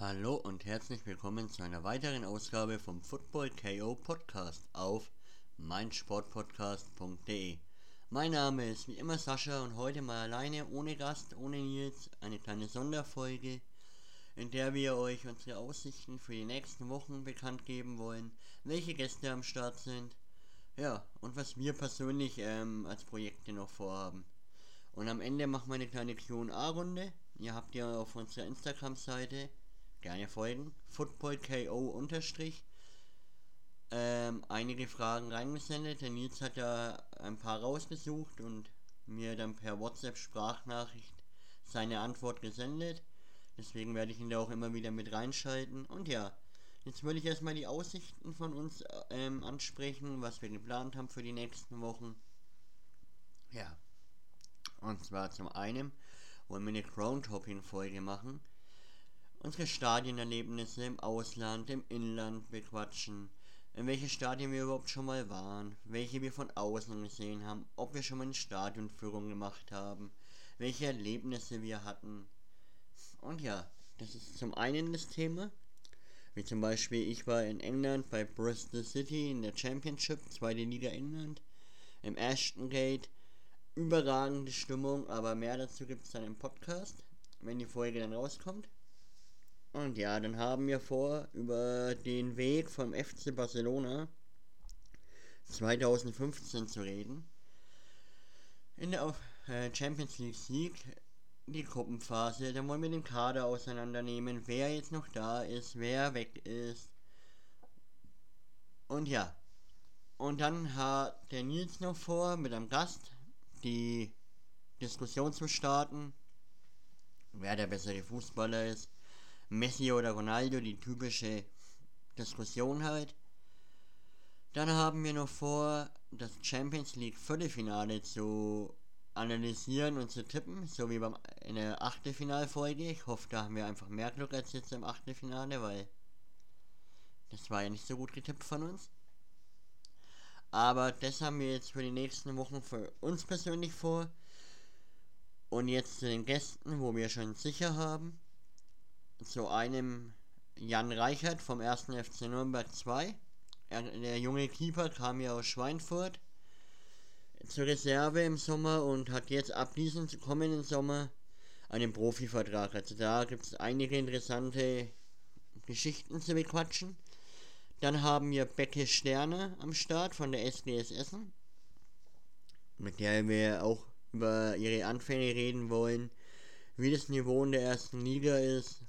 Hallo und herzlich willkommen zu einer weiteren Ausgabe vom Football KO Podcast auf meinsportpodcast.de. Mein Name ist wie immer Sascha und heute mal alleine, ohne Gast, ohne Nils, eine kleine Sonderfolge, in der wir euch unsere Aussichten für die nächsten Wochen bekannt geben wollen, welche Gäste am Start sind, ja, und was wir persönlich ähm, als Projekte noch vorhaben. Und am Ende machen wir eine kleine Q&A-Runde. Ihr habt ja auf unserer Instagram-Seite gerne folgen. FootballKO unterstrich. Ähm, einige Fragen reingesendet. Der Nils hat da ein paar rausgesucht und mir dann per WhatsApp-Sprachnachricht seine Antwort gesendet. Deswegen werde ich ihn da auch immer wieder mit reinschalten. Und ja, jetzt würde ich erstmal die Aussichten von uns ähm, ansprechen, was wir geplant haben für die nächsten Wochen. Ja. Und zwar zum einen wollen wir eine Groundhopping-Folge machen. Unsere Stadienerlebnisse im Ausland, im Inland bequatschen. In welche Stadien wir überhaupt schon mal waren, welche wir von außen gesehen haben, ob wir schon mal eine Stadionführung gemacht haben, welche Erlebnisse wir hatten. Und ja, das ist zum einen das Thema. Wie zum Beispiel, ich war in England bei Bristol City in der Championship, zweite Liga England, im Ashton Gate überragende Stimmung, aber mehr dazu gibt es dann im Podcast, wenn die Folge dann rauskommt. Und ja, dann haben wir vor, über den Weg vom FC Barcelona 2015 zu reden. In der äh, Champions League Sieg, die Gruppenphase, da wollen wir den Kader auseinandernehmen, wer jetzt noch da ist, wer weg ist. Und ja. Und dann hat der Nils noch vor, mit einem Gast die Diskussion zu starten, wer der bessere Fußballer ist. Messi oder Ronaldo, die typische Diskussion halt. Dann haben wir noch vor, das Champions League Viertelfinale zu analysieren und zu tippen, so wie beim in der Achtelfinalfolge. Ich hoffe, da haben wir einfach mehr Glück als jetzt im Achtelfinale, weil das war ja nicht so gut getippt von uns. Aber das haben wir jetzt für die nächsten Wochen für uns persönlich vor. Und jetzt zu den Gästen, wo wir schon sicher haben. Zu einem Jan Reichert vom 1. FC Nürnberg 2. Er, der junge Keeper kam ja aus Schweinfurt zur Reserve im Sommer und hat jetzt ab diesem kommenden Sommer einen Profivertrag. Also da gibt es einige interessante Geschichten zu bequatschen. Dann haben wir Becke Sterne am Start von der SDS Essen, mit der wir auch über ihre Anfänge reden wollen, wie das Niveau in der ersten Liga ist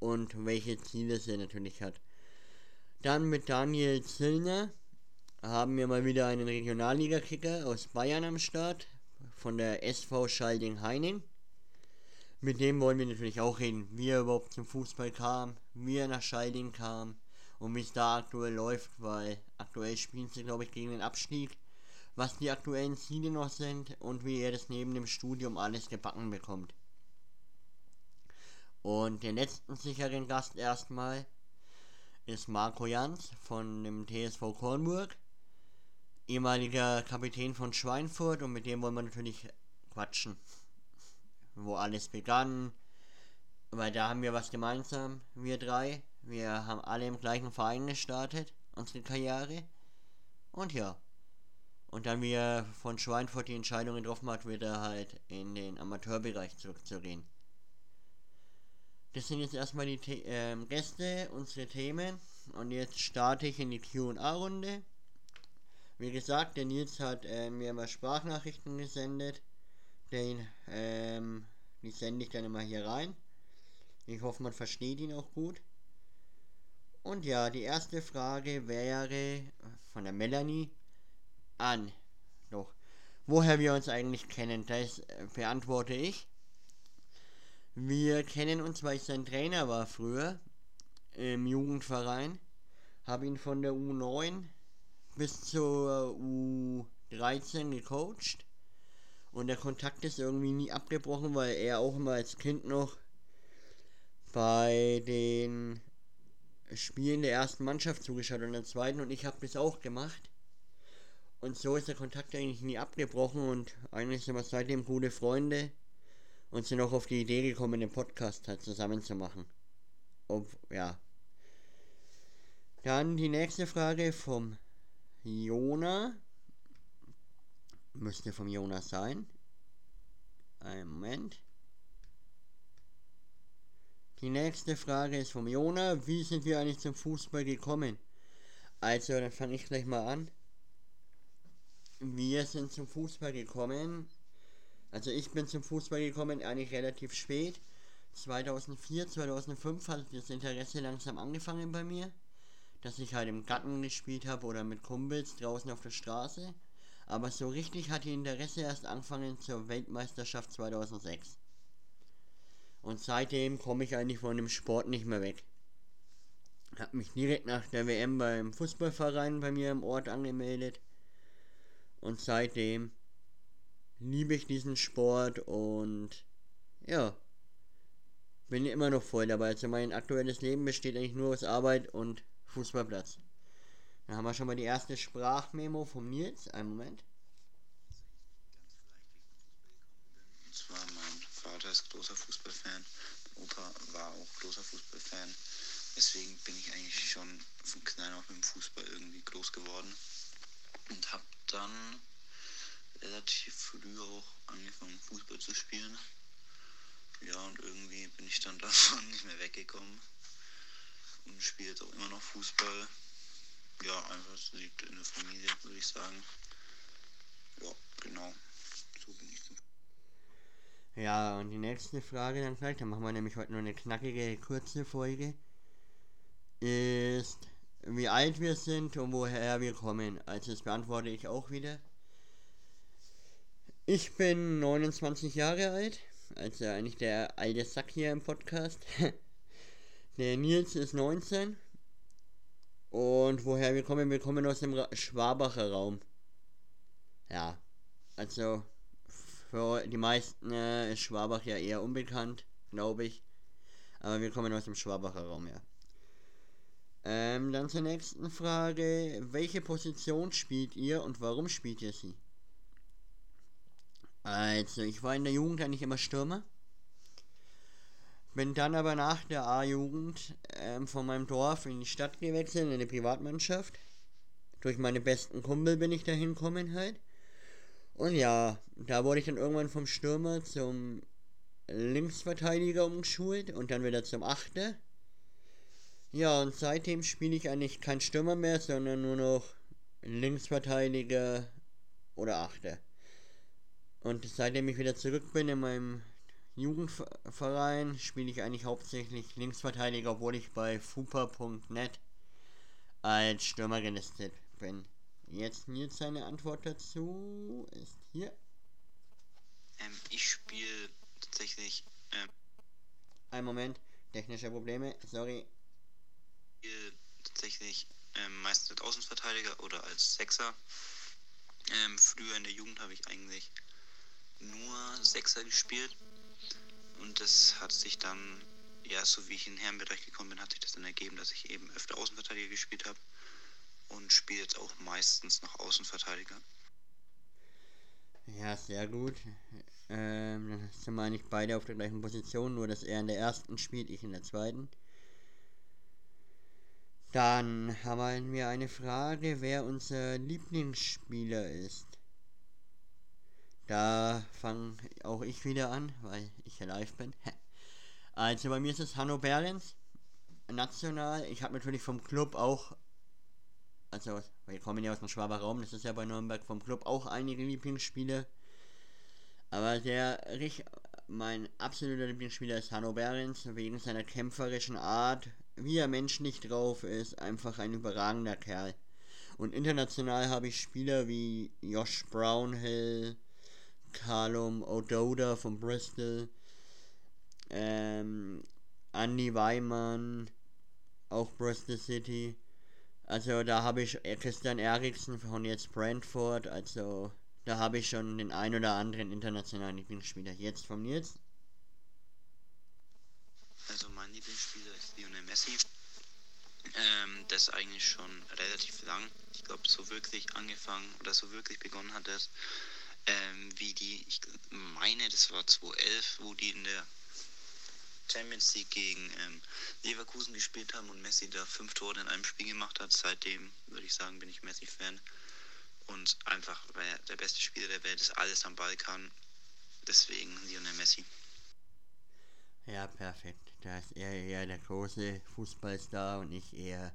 und welche Ziele sie natürlich hat. Dann mit Daniel Zillner haben wir mal wieder einen Regionalliga-Kicker aus Bayern am Start, von der SV Schalding-Heining. Mit dem wollen wir natürlich auch reden, wie er überhaupt zum Fußball kam, wie er nach Schalding kam, und wie es da aktuell läuft, weil aktuell spielen sie, glaube ich, gegen den Abstieg. Was die aktuellen Ziele noch sind und wie er das neben dem Studium alles gebacken bekommt. Und den letzten sicheren Gast erstmal ist Marco Jans von dem TSV Kornburg, ehemaliger Kapitän von Schweinfurt und mit dem wollen wir natürlich quatschen. Wo alles begann, weil da haben wir was gemeinsam, wir drei. Wir haben alle im gleichen Verein gestartet, unsere Karriere. Und ja. Und dann, wie er von Schweinfurt die Entscheidung getroffen hat, wird er halt in den Amateurbereich zurückzugehen. Das sind jetzt erstmal die The äh, Gäste, unsere Themen. Und jetzt starte ich in die QA-Runde. Wie gesagt, der Nils hat äh, mir mal Sprachnachrichten gesendet. Den, ähm, die sende ich dann immer hier rein. Ich hoffe, man versteht ihn auch gut. Und ja, die erste Frage wäre von der Melanie an. Doch, woher wir uns eigentlich kennen, das äh, beantworte ich. Wir kennen uns, weil ich sein Trainer war früher im Jugendverein. Habe ihn von der U9 bis zur U13 gecoacht. Und der Kontakt ist irgendwie nie abgebrochen, weil er auch immer als Kind noch bei den Spielen der ersten Mannschaft zugeschaut und der zweiten und ich habe das auch gemacht. Und so ist der Kontakt eigentlich nie abgebrochen und eigentlich sind wir seitdem gute Freunde und sind auch auf die Idee gekommen, den Podcast halt zusammen zu machen. ob, ja. Dann die nächste Frage vom Jona. Müsste vom Jonas sein. Einen Moment. Die nächste Frage ist vom Jona. Wie sind wir eigentlich zum Fußball gekommen? Also, dann fange ich gleich mal an. Wir sind zum Fußball gekommen. Also ich bin zum Fußball gekommen eigentlich relativ spät. 2004, 2005 hat das Interesse langsam angefangen bei mir. Dass ich halt im Garten gespielt habe oder mit Kumpels draußen auf der Straße. Aber so richtig hat die Interesse erst angefangen zur Weltmeisterschaft 2006. Und seitdem komme ich eigentlich von dem Sport nicht mehr weg. Hab mich direkt nach der WM beim Fußballverein bei mir im Ort angemeldet. Und seitdem liebe ich diesen Sport und ja, bin immer noch voll dabei. Also mein aktuelles Leben besteht eigentlich nur aus Arbeit und Fußballplatz. Dann haben wir schon mal die erste Sprachmemo vom Nils. Einen Moment. Und zwar mein Vater ist großer Fußballfan, mein Opa war auch großer Fußballfan. Deswegen bin ich eigentlich schon von klein auf mit dem Fußball irgendwie groß geworden und habe dann relativ früh auch angefangen Fußball zu spielen. Ja, und irgendwie bin ich dann davon nicht mehr weggekommen und spiele jetzt auch immer noch Fußball. Ja, einfach es liegt in der Familie, würde ich sagen. Ja, genau. So bin ich zum Ja, und die nächste Frage dann gleich, dann machen wir nämlich heute nur eine knackige, kurze Folge, ist, wie alt wir sind und woher wir kommen. Also das beantworte ich auch wieder. Ich bin 29 Jahre alt, also eigentlich der alte Sack hier im Podcast. der Nils ist 19. Und woher wir kommen, wir kommen aus dem Schwabacher Raum. Ja, also für die meisten äh, ist Schwabach ja eher unbekannt, glaube ich. Aber wir kommen aus dem Schwabacher Raum, ja. Ähm, dann zur nächsten Frage. Welche Position spielt ihr und warum spielt ihr sie? Also, ich war in der Jugend eigentlich immer Stürmer. Bin dann aber nach der A-Jugend ähm, von meinem Dorf in die Stadt gewechselt, in eine Privatmannschaft. Durch meine besten Kumpel bin ich da hinkommen halt. Und ja, da wurde ich dann irgendwann vom Stürmer zum Linksverteidiger umgeschult und dann wieder zum Achter. Ja, und seitdem spiele ich eigentlich kein Stürmer mehr, sondern nur noch Linksverteidiger oder Achter. Und seitdem ich wieder zurück bin in meinem Jugendverein, spiele ich eigentlich hauptsächlich Linksverteidiger, obwohl ich bei fupa.net als Stürmer gelistet bin. Jetzt Nils seine Antwort dazu ist hier. Ähm, ich spiele tatsächlich. Ähm, Ein Moment, technische Probleme, sorry. spiele tatsächlich ähm, meistens als Außenverteidiger oder als Sechser. Ähm, früher in der Jugend habe ich eigentlich nur Sechser gespielt. Und das hat sich dann, ja, so wie ich in Herrenbereich gekommen bin, hat sich das dann ergeben, dass ich eben öfter Außenverteidiger gespielt habe. Und spiele jetzt auch meistens noch Außenverteidiger. Ja, sehr gut. Ähm, dann sind wir eigentlich beide auf der gleichen Position, nur dass er in der ersten spielt, ich in der zweiten. Dann haben wir eine Frage, wer unser Lieblingsspieler ist. Da fange auch ich wieder an, weil ich ja live bin. Also bei mir ist es Hanno Behrens, national. Ich habe natürlich vom Club auch, also wir kommen ja aus dem Schwaber Raum, das ist ja bei Nürnberg vom Club auch einige Lieblingsspiele. Aber der, mein absoluter Lieblingsspieler ist Hanno Behrens, wegen seiner kämpferischen Art, wie er menschlich drauf ist, einfach ein überragender Kerl. Und international habe ich Spieler wie Josh Brownhill, Callum O'Doda von Bristol, ähm, Andy Weimann, auch Bristol City. Also da habe ich Christian Eriksen von jetzt Brentford, also da habe ich schon den ein oder anderen internationalen Lieblingsspieler. Jetzt von Nils. Also mein Lieblingsspieler ist Lionel Messi. Ähm, das eigentlich schon relativ lang. Ich glaube, so wirklich angefangen oder so wirklich begonnen hat es, ähm, wie die, ich meine, das war 2011, wo die in der Champions League gegen ähm, Leverkusen gespielt haben und Messi da fünf Tore in einem Spiel gemacht hat. Seitdem würde ich sagen, bin ich Messi-Fan. Und einfach, weil er der beste Spieler der Welt ist, alles am Ball kann. Deswegen Lionel Messi. Ja, perfekt. Da ist er eher der große Fußballstar und ich eher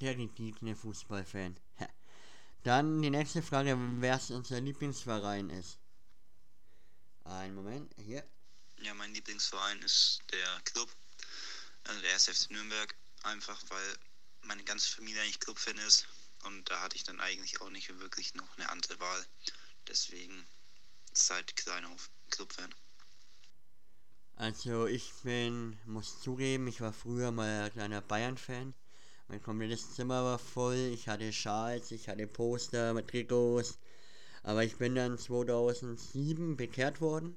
der gediegene Fußballfan. Dann die nächste Frage, wer unser Lieblingsverein ist. Ein Moment, hier. Ja, mein Lieblingsverein ist der Club, also der SFC Nürnberg, einfach weil meine ganze Familie eigentlich Clubfan ist und da hatte ich dann eigentlich auch nicht wirklich noch eine andere Wahl. Deswegen seit klein auf Clubfan. Also ich bin, muss zugeben, ich war früher mal ein kleiner Bayern-Fan. Mein komplettes Zimmer war voll, ich hatte Schals, ich hatte Poster mit Trikots. Aber ich bin dann 2007 bekehrt worden.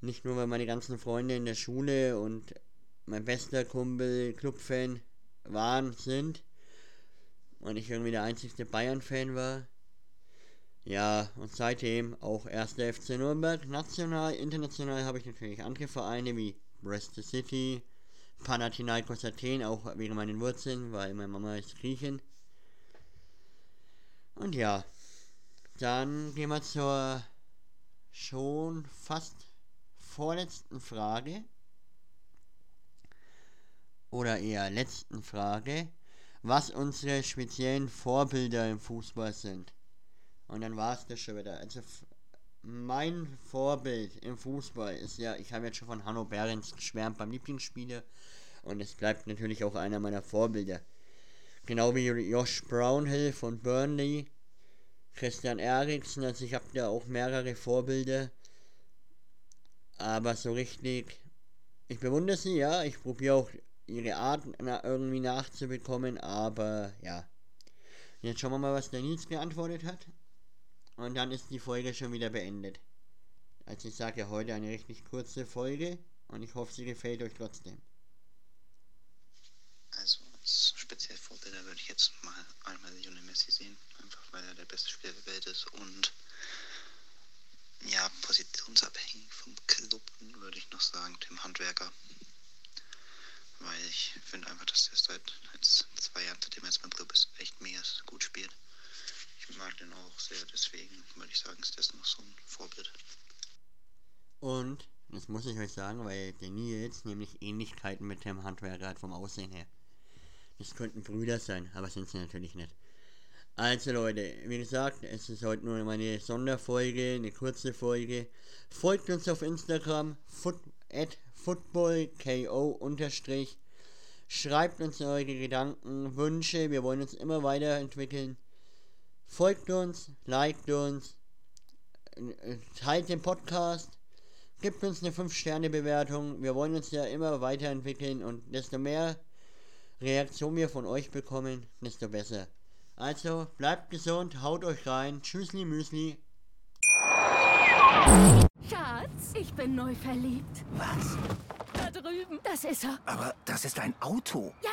Nicht nur, weil meine ganzen Freunde in der Schule und mein bester Kumpel Clubfan waren, sind. Und ich irgendwie der einzigste Bayern-Fan war. Ja, und seitdem auch 1. FC Nürnberg. National, international habe ich natürlich andere Vereine wie Bristol City, Panathinaikos Athen, auch wegen meinen Wurzeln, weil meine Mama ist Griechin. Und ja, dann gehen wir zur schon fast vorletzten Frage. Oder eher letzten Frage. Was unsere speziellen Vorbilder im Fußball sind. Und dann war es das schon wieder. Also mein Vorbild im Fußball ist ja, ich habe jetzt schon von Hanno Behrens geschwärmt beim Lieblingsspieler und es bleibt natürlich auch einer meiner Vorbilder. Genau wie Josh Brownhill von Burnley, Christian Eriksen, also ich habe da auch mehrere Vorbilder. Aber so richtig, ich bewundere sie, ja, ich probiere auch ihre Art irgendwie nachzubekommen, aber ja. Jetzt schauen wir mal, was der Nils geantwortet hat. Und dann ist die Folge schon wieder beendet. Also ich sage ja heute eine richtig kurze Folge und ich hoffe, sie gefällt euch trotzdem. Also als speziell Vorbilder würde ich jetzt mal einmal Lionel Messi sehen, einfach weil er der beste Spieler der Welt ist und ja, positionsabhängig vom Club würde ich noch sagen, dem Handwerker. Weil ich finde einfach, dass der seit jetzt zwei Jahren, seitdem er jetzt beim Club ist, echt mega gut spielt. Ich mag den auch sehr, deswegen würde ich sagen, ist das noch so ein Vorbild. Und, das muss ich euch sagen, weil der Nils nämlich Ähnlichkeiten mit dem Handwerker hat vom Aussehen her. Das könnten Brüder sein, aber sind sie natürlich nicht. Also Leute, wie gesagt, es ist heute nur meine Sonderfolge, eine kurze Folge. Folgt uns auf Instagram, foot, at footballko. Schreibt uns eure Gedanken, Wünsche, wir wollen uns immer weiterentwickeln. Folgt uns, liked uns, teilt den Podcast, gibt uns eine 5-Sterne-Bewertung. Wir wollen uns ja immer weiterentwickeln und desto mehr Reaktion wir von euch bekommen, desto besser. Also bleibt gesund, haut euch rein. Tschüssli Müsli. Schatz, ich bin neu verliebt. Was? Da drüben. Das ist er. Aber das ist ein Auto. Ja,